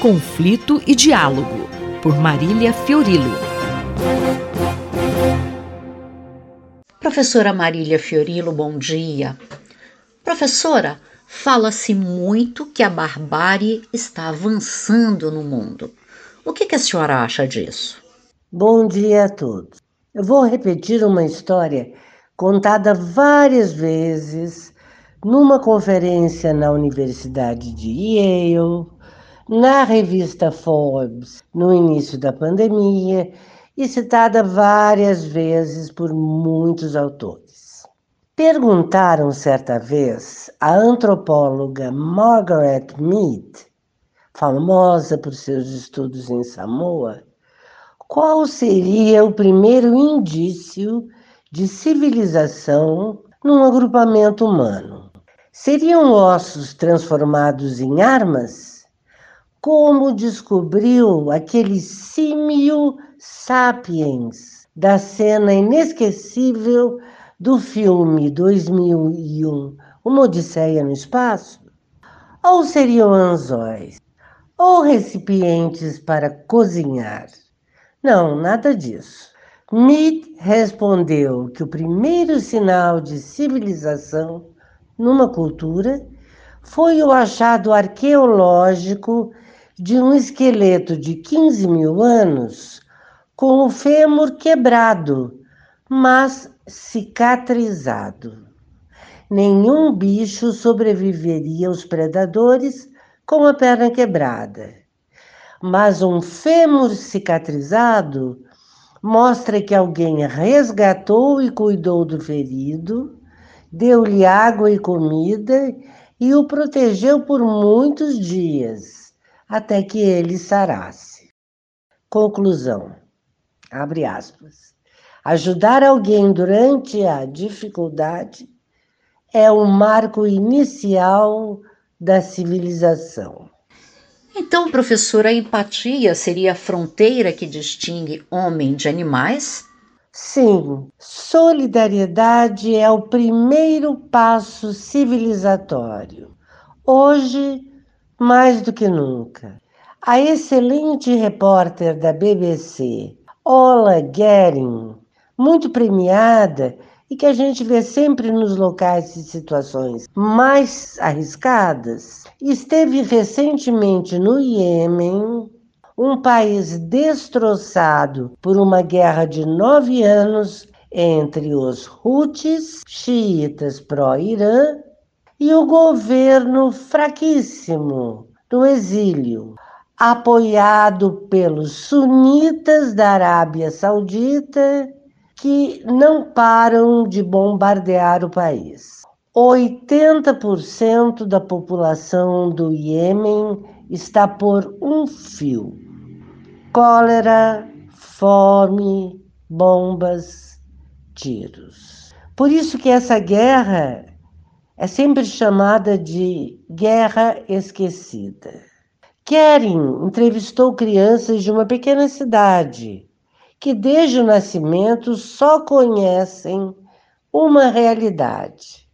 Conflito e Diálogo, por Marília Fiorilo. Professora Marília Fiorilo, bom dia. Professora, fala-se muito que a barbárie está avançando no mundo. O que, que a senhora acha disso? Bom dia a todos. Eu vou repetir uma história contada várias vezes numa conferência na Universidade de Yale, na revista Forbes no início da pandemia e citada várias vezes por muitos autores. Perguntaram certa vez à antropóloga Margaret Mead, famosa por seus estudos em Samoa, qual seria o primeiro indício de civilização num agrupamento humano? Seriam ossos transformados em armas? Como descobriu aquele símio sapiens da cena inesquecível do filme 2001, Uma Odisseia no Espaço? Ou seriam anzóis? Ou recipientes para cozinhar? Não, nada disso. Mead respondeu que o primeiro sinal de civilização numa cultura foi o achado arqueológico de um esqueleto de 15 mil anos com o fêmur quebrado, mas cicatrizado. Nenhum bicho sobreviveria aos predadores com a perna quebrada. Mas um fêmur cicatrizado mostra que alguém resgatou e cuidou do ferido, deu-lhe água e comida e o protegeu por muitos dias até que ele sarasse. Conclusão. Abre aspas. Ajudar alguém durante a dificuldade é o marco inicial da civilização. Então, professora, a empatia seria a fronteira que distingue homem de animais? Sim, solidariedade é o primeiro passo civilizatório. Hoje, mais do que nunca. A excelente repórter da BBC, Ola Guerin, muito premiada e que a gente vê sempre nos locais e situações mais arriscadas, esteve recentemente no Iêmen, um país destroçado por uma guerra de nove anos entre os Houthis, xiitas pró-Irã, e o governo fraquíssimo do exílio, apoiado pelos sunitas da Arábia Saudita, que não param de bombardear o país. 80% da população do Iêmen está por um fio: cólera, fome, bombas, tiros. Por isso que essa guerra é sempre chamada de guerra esquecida. Kering entrevistou crianças de uma pequena cidade que, desde o nascimento, só conhecem uma realidade: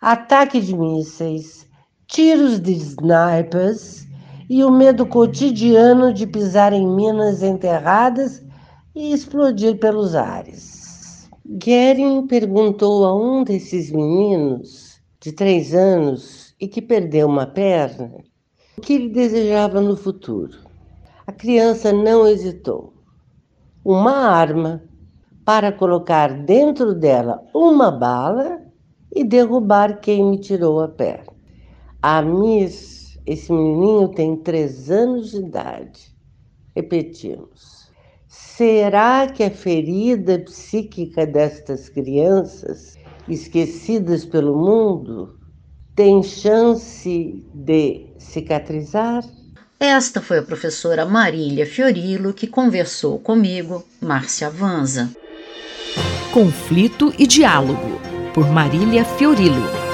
ataque de mísseis, tiros de snipers e o medo cotidiano de pisar em minas enterradas e explodir pelos ares. Gering perguntou a um desses meninos de três anos e que perdeu uma perna, o que ele desejava no futuro. A criança não hesitou. Uma arma para colocar dentro dela uma bala e derrubar quem me tirou a perna. A Miss, esse menininho tem três anos de idade. Repetimos. Será que a ferida psíquica destas crianças esquecidas pelo mundo, têm chance de cicatrizar? Esta foi a professora Marília Fiorilo que conversou comigo, Márcia Vanza. Conflito e Diálogo, por Marília Fiorilo.